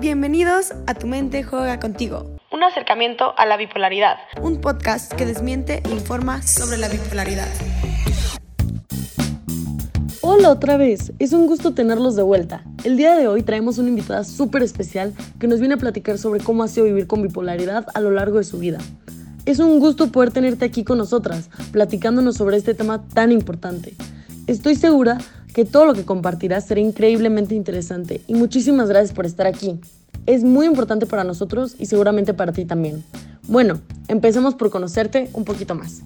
Bienvenidos a Tu mente juega contigo. Un acercamiento a la bipolaridad. Un podcast que desmiente e informa sobre la bipolaridad. Hola otra vez, es un gusto tenerlos de vuelta. El día de hoy traemos una invitada súper especial que nos viene a platicar sobre cómo ha sido vivir con bipolaridad a lo largo de su vida. Es un gusto poder tenerte aquí con nosotras, platicándonos sobre este tema tan importante. Estoy segura que todo lo que compartirás será increíblemente interesante y muchísimas gracias por estar aquí. Es muy importante para nosotros y seguramente para ti también. Bueno, empecemos por conocerte un poquito más.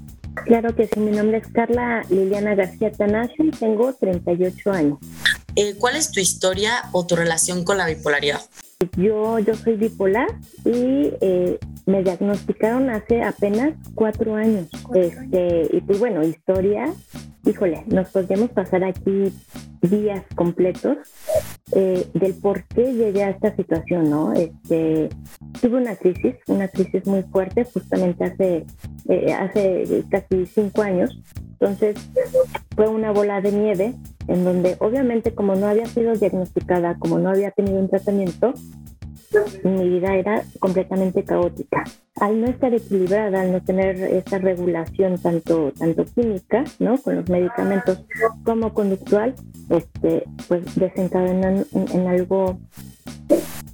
Claro que sí, mi nombre es Carla Liliana García Tanasio y tengo 38 años. Eh, ¿Cuál es tu historia o tu relación con la bipolaridad? Yo, yo soy bipolar y eh, me diagnosticaron hace apenas cuatro años. Este, y pues bueno, historia, híjole, nos podríamos pasar aquí días completos eh, del por qué llegué a esta situación, ¿no? Este, tuve una crisis, una crisis muy fuerte, justamente hace, eh, hace casi cinco años. Entonces, fue una bola de nieve en donde obviamente como no había sido diagnosticada, como no había tenido un tratamiento, mi vida era completamente caótica. Al no estar equilibrada, al no tener esa regulación tanto, tanto química, ¿no? Con los medicamentos como conductual, este, pues desencadenan en, algo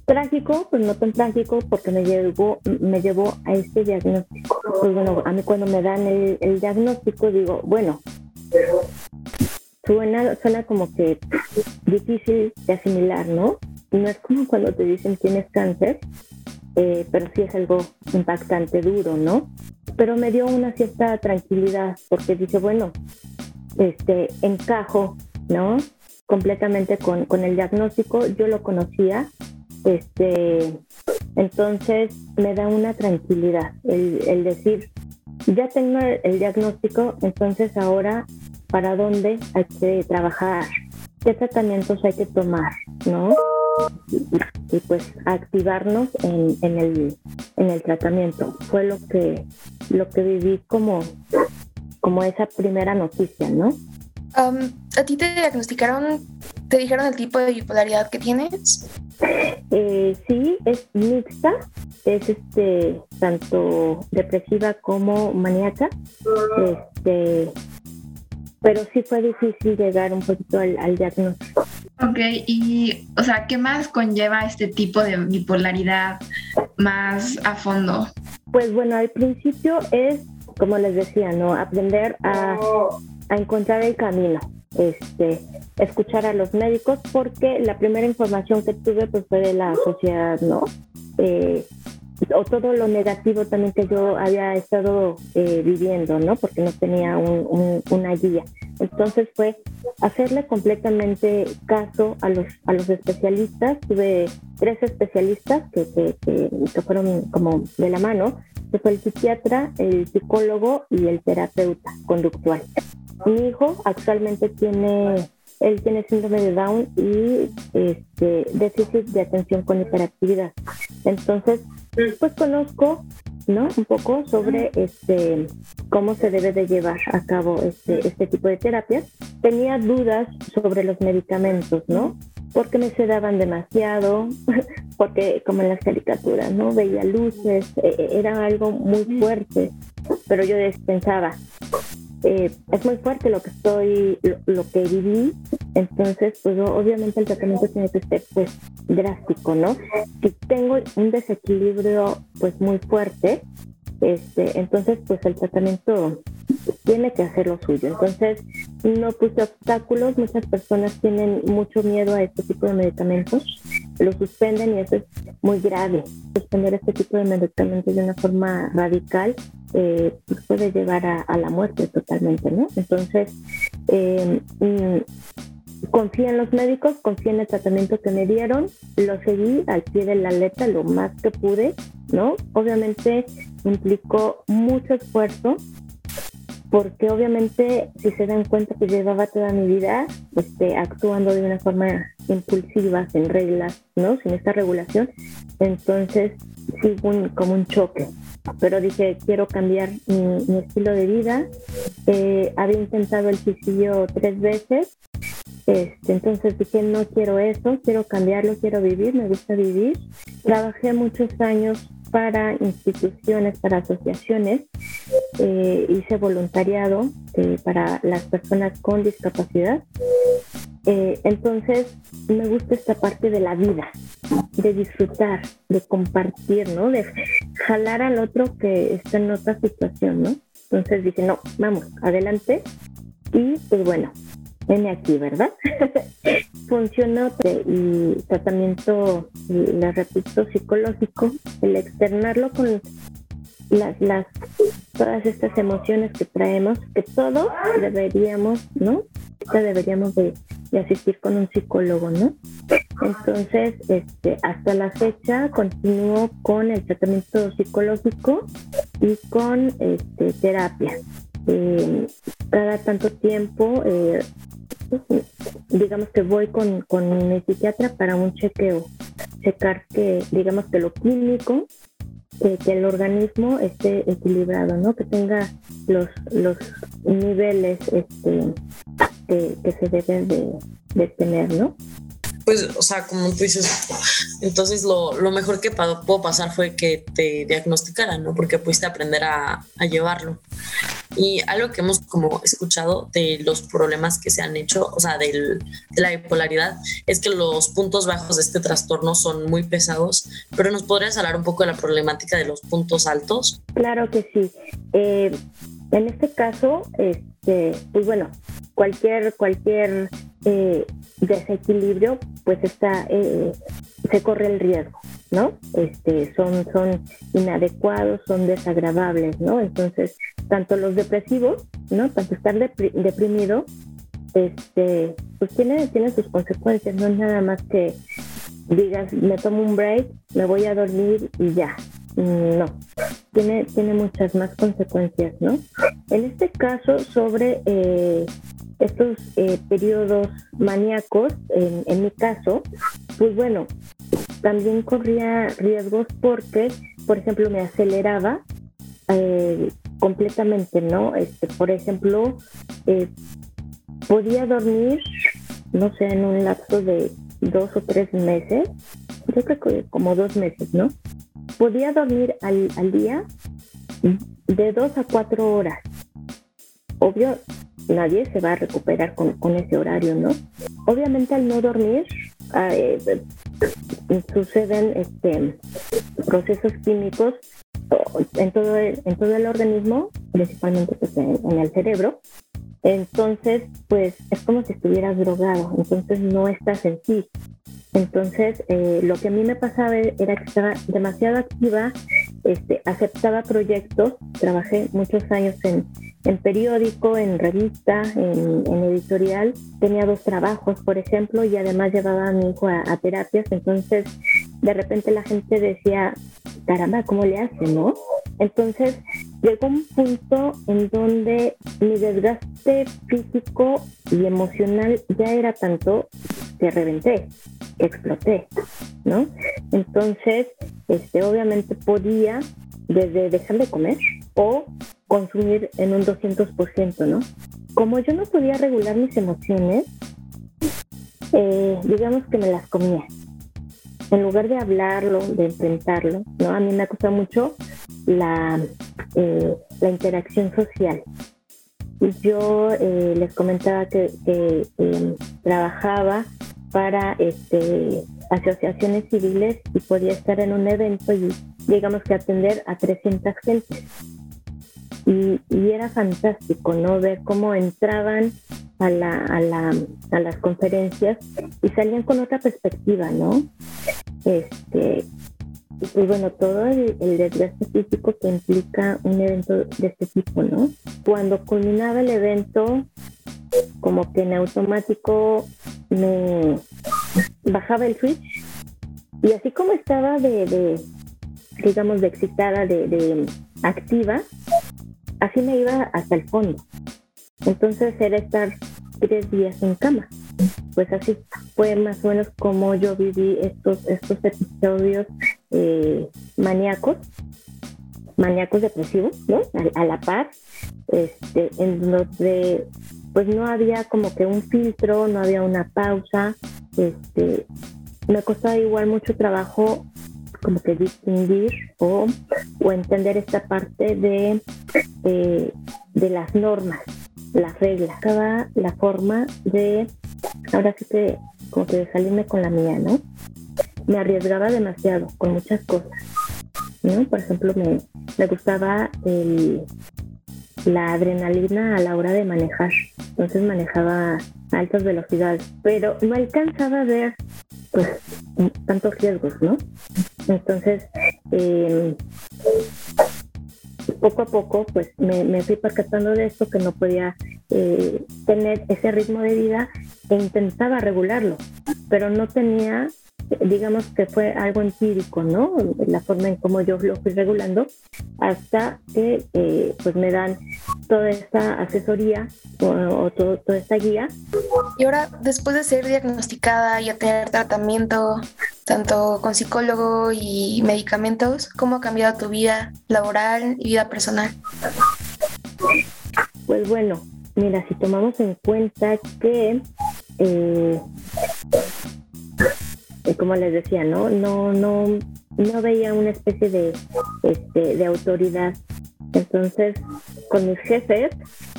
trágico, pues no tan trágico, porque me llevó, me llevó a este diagnóstico. Pues bueno, a mí cuando me dan el, el diagnóstico digo, bueno, suena, suena como que difícil de asimilar, ¿no? No es como cuando te dicen tienes cáncer, eh, pero sí es algo impactante, duro, ¿no? Pero me dio una cierta tranquilidad porque dice, bueno, este, encajo, ¿no? Completamente con, con el diagnóstico, yo lo conocía, este, entonces me da una tranquilidad el, el decir, ya tengo el diagnóstico, entonces ahora, ¿para dónde hay que trabajar? ¿Qué tratamientos hay que tomar? ¿No? Y, pues activarnos en, en, el, en el tratamiento. Fue lo que, lo que viví como, como esa primera noticia, ¿no? ¿A ti te diagnosticaron, te dijeron el tipo de bipolaridad que tienes? Eh, sí, es mixta, es este tanto depresiva como maníaca. Este, pero sí fue difícil llegar un poquito al, al diagnóstico. Ok, y, o sea, ¿qué más conlleva este tipo de bipolaridad más a fondo? Pues bueno, al principio es, como les decía, ¿no? Aprender a, a encontrar el camino, este, escuchar a los médicos, porque la primera información que tuve pues fue de la sociedad, ¿no? Eh, o todo lo negativo también que yo había estado eh, viviendo, ¿no? Porque no tenía una guía. Entonces fue hacerle completamente caso a los, a los especialistas. Tuve tres especialistas que, que, que, fueron como de la mano, que fue el psiquiatra, el psicólogo y el terapeuta conductual. Mi hijo actualmente tiene él tiene síndrome de Down y este, déficit de atención con hiperactividad. Entonces, pues conozco ¿no? Un poco sobre este cómo se debe de llevar a cabo este, este tipo de terapias. Tenía dudas sobre los medicamentos, ¿no? Porque me sedaban demasiado, porque como en las caricaturas, ¿no? Veía luces, e, e, era algo muy fuerte, pero yo pensaba, eh, es muy fuerte lo que estoy, lo, que viví, entonces pues obviamente el tratamiento tiene que ser pues drástico, ¿no? Si tengo un desequilibrio pues muy fuerte, este, entonces pues el tratamiento tiene que hacer lo suyo. Entonces no puse obstáculos, muchas personas tienen mucho miedo a este tipo de medicamentos, lo suspenden y eso es muy grave. Suspender este tipo de medicamentos de una forma radical eh, puede llevar a, la muerte totalmente, ¿no? Entonces, eh, mm, confía en los médicos, confía en el tratamiento que me dieron, lo seguí al pie de la letra lo más que pude, ¿no? Obviamente implicó mucho esfuerzo, porque obviamente si se dan cuenta que llevaba toda mi vida este, actuando de una forma impulsiva, sin reglas, ¿no? Sin esta regulación, entonces sí un, como un choque. Pero dije, quiero cambiar mi, estilo de vida. Eh, había intentado el suicidio tres veces Este, entonces dije, no quiero eso, quiero cambiarlo, quiero vivir, me gusta vivir. Trabajé muchos años para instituciones, para asociaciones, eh, hice voluntariado eh, para las personas con discapacidad. Entonces, me gusta esta parte de la vida, de disfrutar, de compartir, ¿no? Jalar al otro que está en otra situación, ¿no? Entonces dije, no, vamos, adelante. Y pues bueno, N aquí, ¿verdad? Funcionó y tratamiento, le repito, psicológico, el externarlo con las, las, todas estas emociones que traemos, que todos deberíamos, ¿no? Deberíamos de, asistir con un psicólogo, ¿no? Entonces, este, hasta la fecha continúo con el tratamiento psicológico y con este, terapia. Eh, cada tanto tiempo eh, digamos que voy con, con mi psiquiatra para un chequeo, checar que, digamos que lo químico, que, el organismo esté equilibrado, ¿no? Que tenga los, los niveles este, que, se deben de, de tener, ¿no? pues, o sea, como tú dices, entonces lo, lo mejor que pudo pasar fue que te diagnosticaran, ¿no? Porque pudiste aprender a, a, llevarlo. Y algo que hemos como escuchado de los problemas que se han hecho, o sea, del, de la bipolaridad, es que los puntos bajos de este trastorno son muy pesados, pero ¿nos podrías hablar un poco de la problemática de los puntos altos? Claro que sí. Eh, en este caso, este, pues bueno, cualquier, cualquier eh, desequilibrio, pues está, eh, se corre el riesgo, ¿no? Este, son, son inadecuados, son desagradables, ¿no? Entonces, tanto los depresivos, ¿no? Tanto estar deprimido, este, pues tiene, tiene sus consecuencias, no es nada más que digas, me tomo un break, me voy a dormir y ya. No, tiene, tiene muchas más consecuencias, ¿no? En este caso, sobre eh, estos eh, periodos maníacos, en, mi caso, pues bueno, también corría riesgos porque, por ejemplo, me aceleraba eh, completamente, ¿no? Este, por ejemplo, eh, podía dormir, no sé, en un lapso de dos o tres meses, yo creo que como dos meses, ¿no? Podía dormir al, al día de dos a cuatro horas. Obvio, nadie se va a recuperar con, ese horario, ¿no? Obviamente al no dormir eh, suceden este, procesos químicos en todo el, en todo el organismo, principalmente pues, en, el cerebro. Entonces, pues es como si estuvieras drogado, entonces no estás en sí. Entonces, eh, lo que a mí me pasaba era que estaba demasiado activa, este, aceptaba proyectos, trabajé muchos años en, en periódico, en revista, en, editorial. Tenía dos trabajos, por ejemplo, y además llevaba a mi hijo a, terapias. Entonces, de repente la gente decía, caramba, ¿cómo le hace, no? Entonces, llegó un punto en donde mi desgaste físico y emocional ya era tanto que reventé, exploté, ¿no? Entonces, este, obviamente podía desde dejar de comer o consumir en un 200%, ¿no? Como yo no podía regular mis emociones, eh, digamos que me las comía. En lugar de hablarlo, de enfrentarlo, ¿no? A mí me costado mucho la, eh, la interacción social. Yo eh, les comentaba que, em, trabajaba para este, asociaciones civiles y podía estar en un evento y digamos que atender a 300 gentes. Y, era fantástico, ¿no? Ver cómo entraban a, la, a, la, a las conferencias y salían con otra perspectiva, ¿no? Este, y pues bueno, todo el, desgaste físico que implica un evento de este tipo, ¿no? Cuando culminaba el evento, como que en automático me bajaba el switch y así como estaba de, digamos, de excitada, de, activa, así me iba hasta el fondo. Entonces era estar tres días en cama. Pues así fue más o menos como yo viví estos, estos episodios eh, maníacos, maníacos depresivos, ¿no? A, la par, este, en donde pues no había como que un filtro, no había una pausa, este, me costaba igual mucho trabajo como que distinguir o, o entender esta parte de, de, de las normas, las reglas, cada la forma de, ahora sí que como que de salirme con la mía, ¿no? Me arriesgaba demasiado con muchas cosas, ¿no? Por ejemplo, me, gustaba el, la adrenalina a la hora de manejar. Entonces manejaba a altas velocidades, pero no alcanzaba a ver pues tantos riesgos, ¿no? Entonces, eh, poco a poco, pues me, me, fui percatando de esto, que no podía eh, tener ese ritmo de vida e intentaba regularlo, pero no tenía digamos que fue algo empírico, ¿no? La forma en cómo yo lo fui regulando, hasta que eh, pues me dan toda esta asesoría o, o todo, toda esta guía. Y ahora, después de ser diagnosticada y a tener tratamiento, tanto con psicólogo y medicamentos, ¿cómo ha cambiado tu vida laboral y vida personal? Pues bueno, mira, si tomamos en cuenta que eh, como les decía, ¿no? No, no, no veía una especie de, este, de autoridad. Entonces, con mis jefes,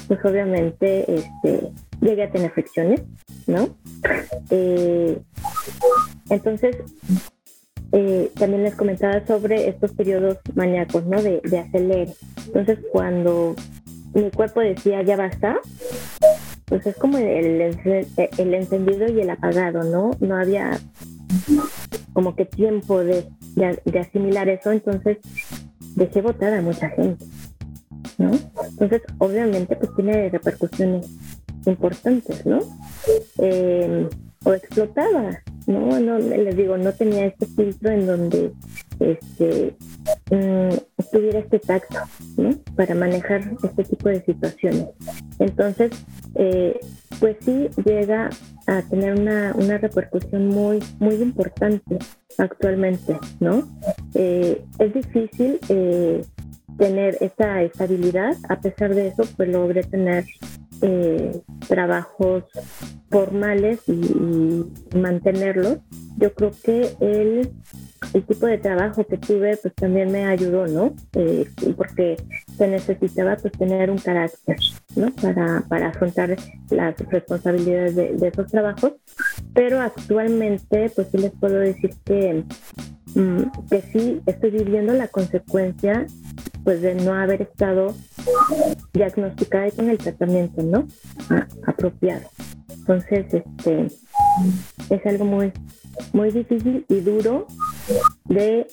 pues obviamente este, llegué a tener fricciones, ¿no? Eh, entonces, eh, también les comentaba sobre estos periodos maníacos, ¿no? De, de acelere. Entonces, cuando mi cuerpo decía ya basta, pues es como el, el encendido y el apagado, ¿no? No había como que tiempo de, de, asimilar eso, entonces dejé votar a mucha gente, ¿no? Entonces, obviamente, pues tiene repercusiones importantes, ¿no? Eh, o explotaba, ¿no? No, les digo, no tenía este filtro en donde este, mm, tuviera este tacto, ¿no? Para manejar este tipo de situaciones. Entonces, eh, pues sí llega a tener una, una repercusión muy, muy importante actualmente, ¿no? Eh, es difícil eh, tener esa estabilidad, a pesar de eso, pues logré tener eh, trabajos formales y, y, mantenerlos. Yo creo que el, el, tipo de trabajo que tuve pues también me ayudó, ¿no? Eh, porque se necesitaba pues tener un carácter, ¿no? Para, para afrontar las responsabilidades de, esos trabajos. Pero actualmente pues sí les puedo decir que, mm, que sí estoy viviendo la consecuencia pues de no haber estado diagnosticada con el tratamiento, ¿no? Apropiado. Entonces, este es algo muy, muy difícil y duro de,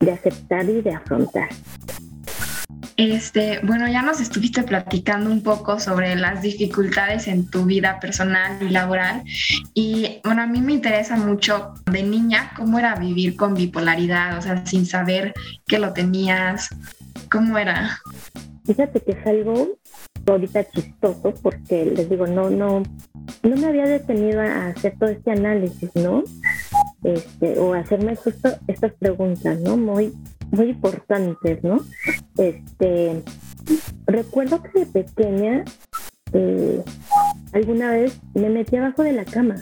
de aceptar y de afrontar. Este, bueno, ya nos estuviste platicando un poco sobre las dificultades en tu vida personal y laboral. Y bueno, a mí me interesa mucho de niña cómo era vivir con bipolaridad, o sea, sin saber que lo tenías. ¿Cómo era? Fíjate que es algo ahorita chistoso porque les digo, no, no, no me había detenido a hacer todo este análisis, ¿no? Este, o hacerme justo estas preguntas, ¿no? Muy, muy importantes, ¿no? Este, recuerdo que de pequeña eh, alguna vez me metí abajo de la cama.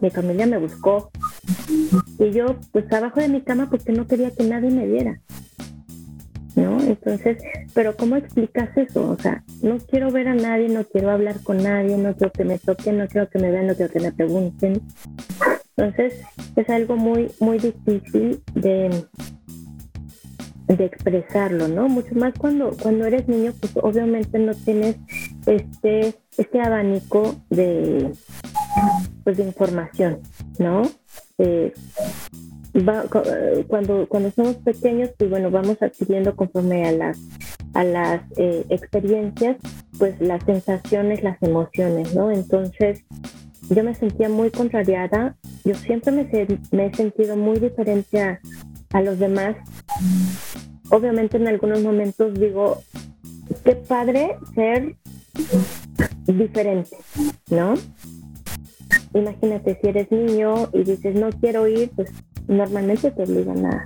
Mi familia me buscó y yo, pues abajo de mi cama porque no quería que nadie me viera. ¿no? Entonces, pero ¿cómo explicas eso? O sea, no quiero ver a nadie, no quiero hablar con nadie, no quiero que me toquen, no quiero que me vean, no quiero que me pregunten. Entonces, es algo muy, muy difícil de, de expresarlo, ¿no? Mucho más cuando, cuando eres niño, pues obviamente no tienes este, este abanico de, pues, de información, ¿no? Eh, va, cuando, cuando somos pequeños, pues bueno, vamos adquiriendo conforme a las, a las eh, experiencias, pues las sensaciones, las emociones, ¿no? Entonces, yo me sentía muy contrariada, yo siempre me, he sentido muy diferente a, a los demás. Obviamente en algunos momentos digo, qué padre ser diferente, ¿no? Imagínate si eres niño y dices no quiero ir, pues normalmente te obligan a,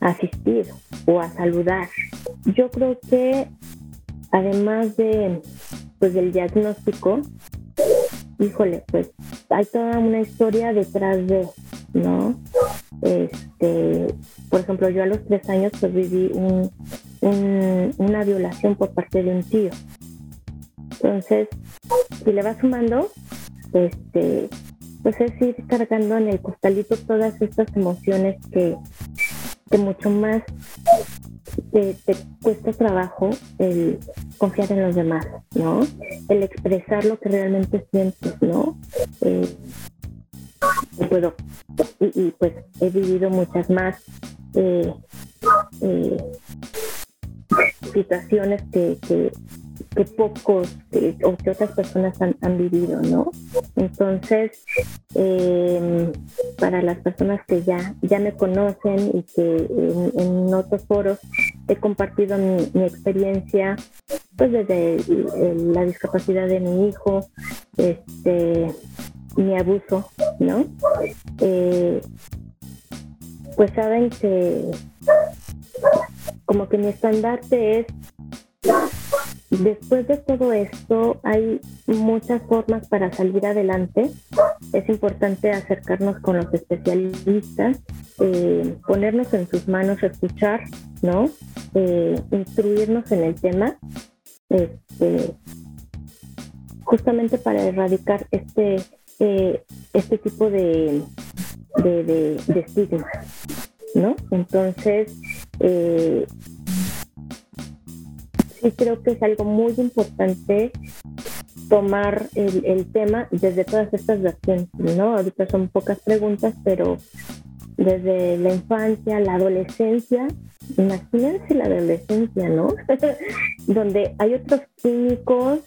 a asistir o a saludar. Yo creo que además de, pues del diagnóstico, híjole, pues hay toda una historia detrás de, ¿no? Este, por ejemplo, yo a los tres años pues viví un, una violación por parte de un tío. Entonces, si le vas sumando, este, pues es ir cargando en el costalito todas estas emociones que, que mucho más te, cuesta trabajo el confiar en los demás, ¿no? El expresar lo que realmente sientes, ¿no? Eh, puedo, y, pues he vivido muchas más eh, eh, situaciones que, que, que pocos o que otras personas han, vivido, ¿no? Entonces, em, para las personas que ya, ya me conocen y que en, otros foros he compartido mi, experiencia, pues desde la discapacidad de mi hijo, este, mi abuso, ¿no? Eh, pues saben que como que mi estandarte es Después de todo esto, hay muchas formas para salir adelante. Es importante acercarnos con los especialistas, eh, ponernos en sus manos, escuchar, ¿no? Eh, instruirnos en el tema, este, justamente para erradicar este, eh, este tipo de, de, de, estigmas, ¿no? Entonces, y creo que es algo muy importante tomar el, tema desde todas estas versiones, ¿no? Ahorita son pocas preguntas, pero desde la infancia, la adolescencia, imagínense la adolescencia, ¿no? Donde hay otros químicos,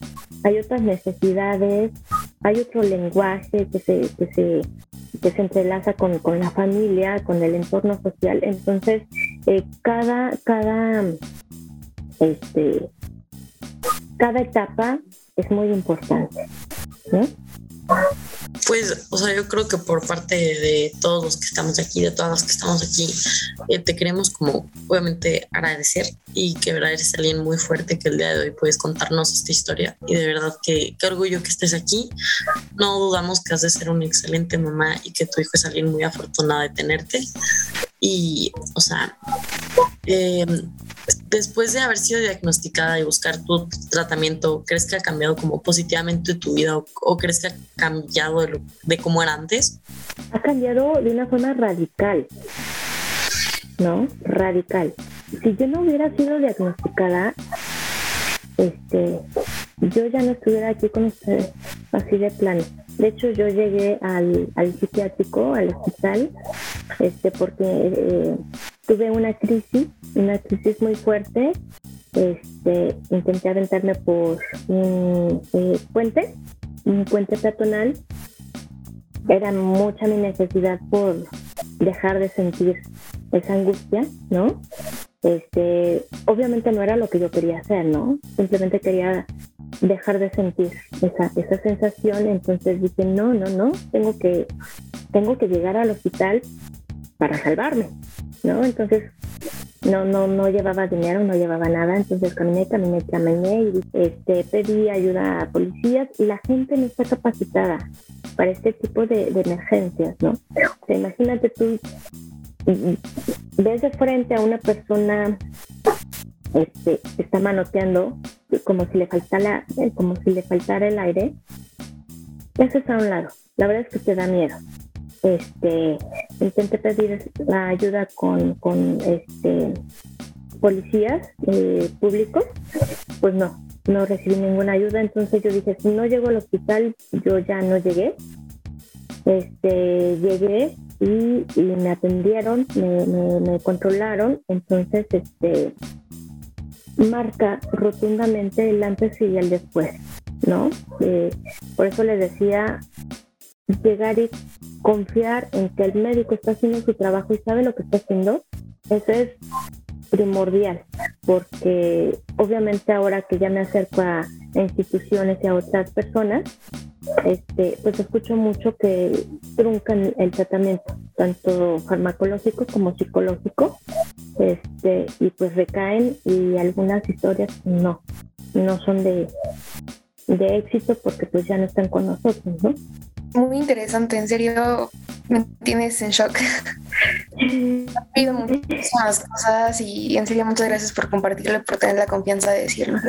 hay otras necesidades, hay otro lenguaje que se, que se, que se entrelaza con, con la familia, con el entorno social. Entonces, eh, cada, cada este, cada etapa es muy importante. Pues, o sea, yo creo que por parte de todos los que estamos aquí, de todas las que estamos aquí, eh, te queremos como obviamente agradecer y que verdad eres alguien muy fuerte que el día de hoy puedes contarnos esta historia y de verdad que qué orgullo que estés aquí. No dudamos que has de ser una excelente mamá y que tu hijo es alguien muy afortunado de tenerte. Y, o sea, eh, después de haber sido diagnosticada y buscar tu tratamiento, ¿crees que ha cambiado como positivamente tu vida o, crees que ha cambiado de, cómo era antes? Ha cambiado de una forma radical, ¿no? Radical. Si yo no hubiera sido diagnosticada, este, yo ya no estuviera aquí con ustedes, así de plano. De hecho, yo llegué al, al psiquiátrico, al hospital, este, porque eh, tuve una crisis, una crisis muy fuerte. Este, intenté aventarme por un eh, puente, un puente peatonal. Era mucha mi necesidad por dejar de sentir esa angustia, ¿no? Este, obviamente no era lo que yo quería hacer, ¿no? Simplemente quería dejar de sentir esa, esa sensación, entonces dije, no, no, no, tengo que, tengo que llegar al hospital para salvarme, ¿no? Entonces no, no, no llevaba dinero, no llevaba nada, entonces caminé, caminé, caminé y este, pedí ayuda a policías y la gente no está capacitada para este tipo de, emergencias, ¿no? O sea, imagínate tú, ves de frente a una persona este, está manoteando como si le faltara, como si le faltara el aire, eso está a un lado. La verdad es que te da miedo este, intenté pedir la ayuda con, con este, policías eh, públicos, pues no, no recibí ninguna ayuda, entonces yo dije, si no llego al hospital, yo ya no llegué. Este, llegué y, me atendieron, me, me, controlaron, entonces este marca rotundamente el antes y el después, ¿no? Eh, por eso les decía, llegar y confiar en que el médico está haciendo su trabajo y sabe lo que está haciendo, eso es primordial, porque obviamente ahora que ya me acerco a, instituciones y a otras personas, este, pues escucho mucho que truncan el tratamiento, tanto farmacológico como psicológico, este, y pues recaen y algunas historias no, no son de, de éxito porque pues ya no están con nosotros, ¿no? Muy interesante, en serio me tienes en shock. Oído muchísimas cosas y en serio muchas gracias por compartirlo, por tener la confianza de decirlo,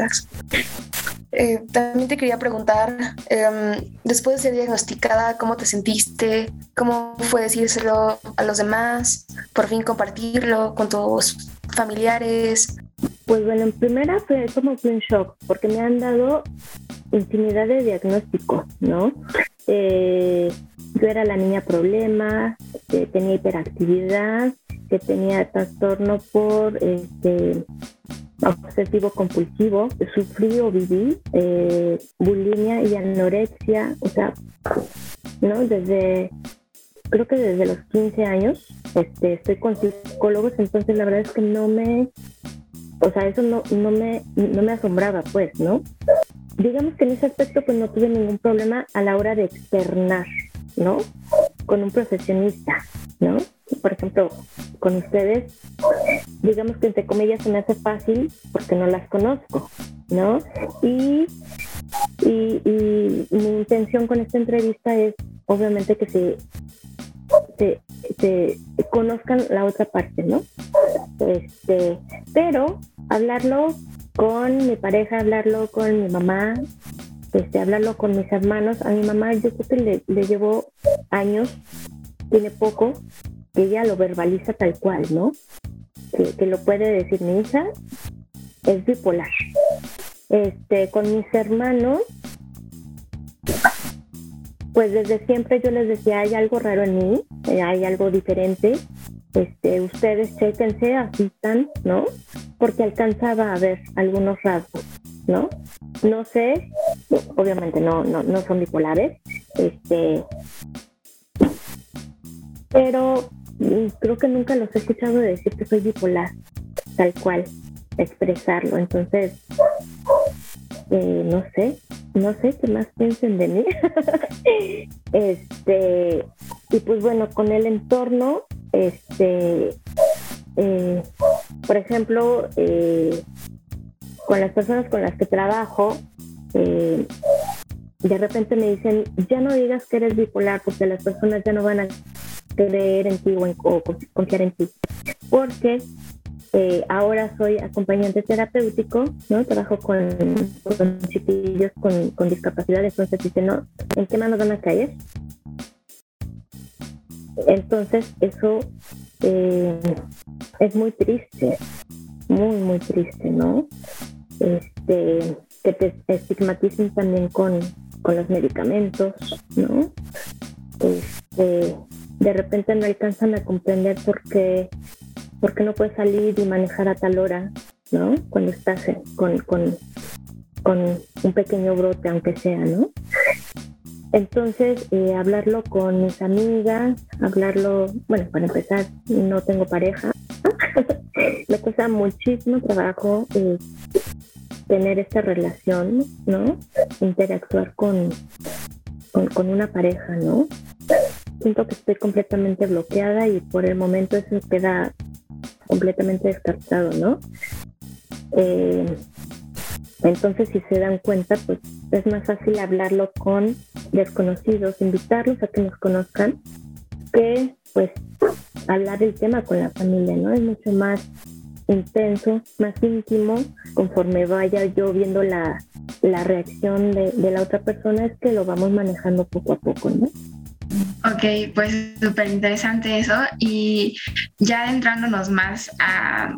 eh, también te quería preguntar, em, después de ser diagnosticada, ¿cómo te sentiste? ¿Cómo fue decírselo a los demás? Por fin compartirlo con tus familiares. Pues bueno, en primera fue como un shock, porque me han dado infinidad de diagnósticos, ¿no? Eh, yo era la niña problema, tenía hiperactividad, que tenía trastorno por este, obsesivo compulsivo, sufrí o viví eh, bulimia y anorexia, o sea, ¿no? Desde, creo que desde los 15 años este, estoy con psicólogos, entonces la verdad es que no me, o sea, eso no, no, me, no me asombraba, pues, ¿no? Digamos que en ese aspecto pues no tuve ningún problema a la hora de externar, ¿no? Con un profesionista, ¿no? Por ejemplo, con ustedes, digamos que entre comillas se me hace fácil porque no las conozco, ¿no? Y, y, mi intención con esta entrevista es obviamente que se, se, se conozcan la otra parte, ¿no? Este, pero hablarlo con mi pareja, hablarlo con mi mamá, este, hablarlo con mis hermanos. A mi mamá yo creo que le, le llevo años, tiene poco, que ella lo verbaliza tal cual, ¿no? Que, lo puede decir mi hija, es bipolar. Este, con mis hermanos, pues desde siempre yo les decía, hay algo raro en mí, eh, hay algo diferente, este, ustedes chequense, asistan, ¿no? Porque alcanzaba a ver algunos rasgos, ¿no? No sé, obviamente no, no, no son bipolares, este, pero mm, creo que nunca los he escuchado decir que soy bipolar, tal cual, expresarlo. Entonces, eh, no sé, no sé qué más piensen de mí. este, y pues bueno, con el entorno, este, eh, por ejemplo, eh, con las personas con las que trabajo, eh, de repente me dicen, ya no digas que eres bipolar porque las personas ya no van a creer en ti o, confiar en ti. Porque ahora soy acompañante terapéutico, ¿no? Trabajo con, con chiquillos con, con discapacidad, entonces dicen, no, ¿en qué manos van a caer? Entonces eso eh, es muy triste, muy, muy triste, ¿no? Este, que te estigmaticen también con, los medicamentos, ¿no? Este, de repente no alcanzan a comprender por qué, por qué no puedes salir y manejar a tal hora, ¿no? Cuando estás con, con, con un pequeño brote, aunque sea, ¿no? Entonces, eh, hablarlo con mis amigas, hablarlo, bueno, para empezar, no tengo pareja. Me cuesta muchísimo trabajo eh, tener esta relación, ¿no? Interactuar con, con, una pareja, ¿no? Siento que estoy completamente bloqueada y por el momento eso queda completamente descartado, ¿no? Eh, entonces, si se dan cuenta, pues es más fácil hablarlo con desconocidos, invitarlos a que nos conozcan, que pues hablar el tema con la familia, ¿no? Es mucho más intenso, más íntimo, conforme vaya yo viendo la, reacción de, de la otra persona, es que lo vamos manejando poco a poco, ¿no? Ok, pues súper interesante eso. Y ya adentrándonos más a,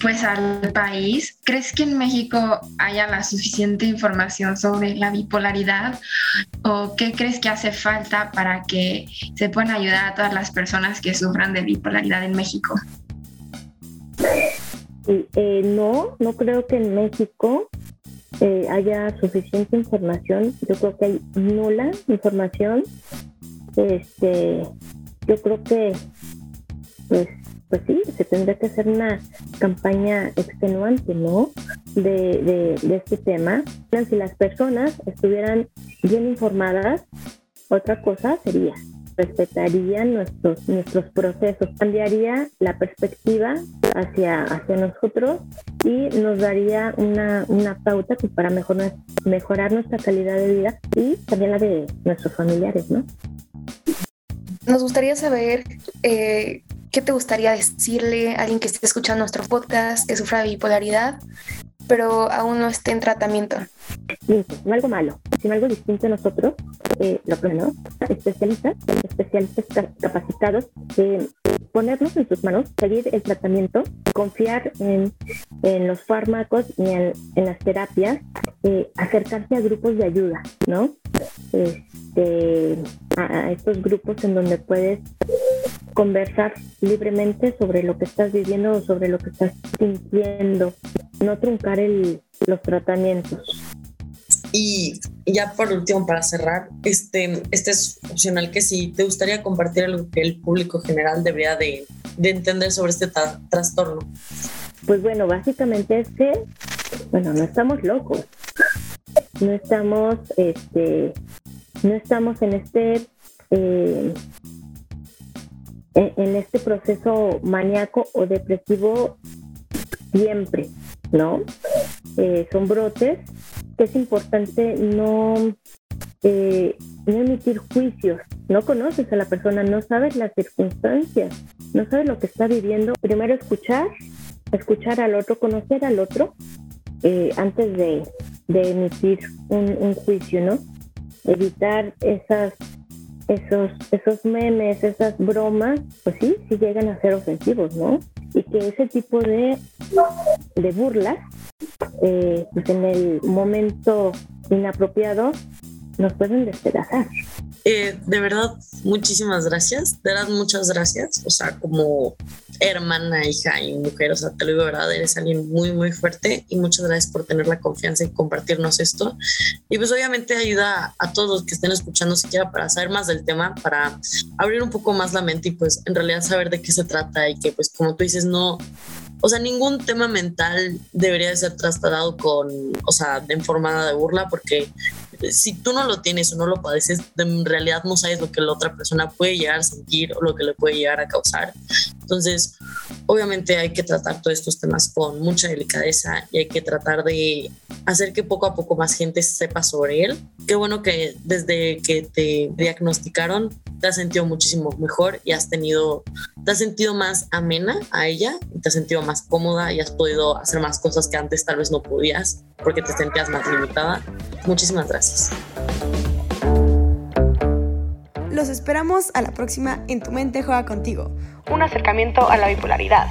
pues al país, ¿crees que en México haya la suficiente información sobre la bipolaridad? ¿O qué crees que hace falta para que se puedan ayudar a todas las personas que sufran de bipolaridad en México? Eh, no, no creo que en México eh, haya suficiente información. Yo creo que hay nula información este, yo creo que, pues, pues sí, se tendría que hacer una campaña extenuante, ¿no? De, de, este tema. Si las personas estuvieran bien informadas, otra cosa sería, respetaría nuestros, nuestros procesos, cambiaría la perspectiva hacia, hacia nosotros y nos daría una, una pauta pues, para mejorar, mejorar nuestra calidad de vida y también la de nuestros familiares, ¿no? Nos gustaría saber eh, qué te gustaría decirle a alguien que esté escuchando nuestro podcast, que sufra bipolaridad, pero aún no esté en tratamiento. no algo malo, sino algo distinto a nosotros. Eh, lo especialistas, especialistas capacitados, eh, ponernos en sus manos, seguir el tratamiento, confiar en, los fármacos y en, en las terapias, eh, acercarse a grupos de ayuda, ¿no? Este, a estos grupos en donde puedes conversar libremente sobre lo que estás viviendo o sobre lo que estás sintiendo, no truncar el, los tratamientos. Y ya por último, para cerrar, este, este es opcional que si te gustaría compartir algo que el público general debería de, de entender sobre este trastorno. Pues bueno, básicamente es que, bueno, no estamos locos, no estamos, este, no estamos en este eh, en este proceso maníaco o depresivo siempre, ¿no? Eh, son brotes que es importante no, eh, no emitir juicios. No conoces a la persona, no sabes las circunstancias, no sabes lo que está viviendo. Primero escuchar, escuchar al otro, conocer al otro eh, antes de, emitir un, un juicio, ¿no? Evitar esas esos, esos memes, esas bromas, pues sí, sí llegan a ser ofensivos, ¿no? Y que ese tipo de, de burlas, eh, pues en el momento inapropiado, nos pueden despedazar. Eh, de verdad, muchísimas gracias. De verdad, muchas gracias. O sea, como hermana, hija y mujer, o sea, te lo digo, verdad, eres alguien muy, muy fuerte y muchas gracias por tener la confianza y compartirnos esto. Y pues obviamente ayuda a todos los que estén escuchando siquiera para saber más del tema, para abrir un poco más la mente y pues en realidad saber de qué se trata y que pues como tú dices, no, o sea, ningún tema mental debería ser trasladado con, o sea, de forma de burla, porque si tú no lo tienes o no lo padeces, en realidad no sabes lo que la otra persona puede llegar a sentir o lo que le puede llegar a causar. Entonces, obviamente hay que tratar todos estos temas con mucha delicadeza y hay que tratar de hacer que poco a poco más gente sepa sobre él. Qué bueno que desde que te diagnosticaron te has sentido muchísimo mejor y has tenido, te has sentido más amena a ella, te has sentido más cómoda y has podido hacer más cosas que antes tal vez no podías porque te sentías más limitada. Muchísimas gracias. Los esperamos a la próxima en Tu mente juega contigo. Un acercamiento a la bipolaridad.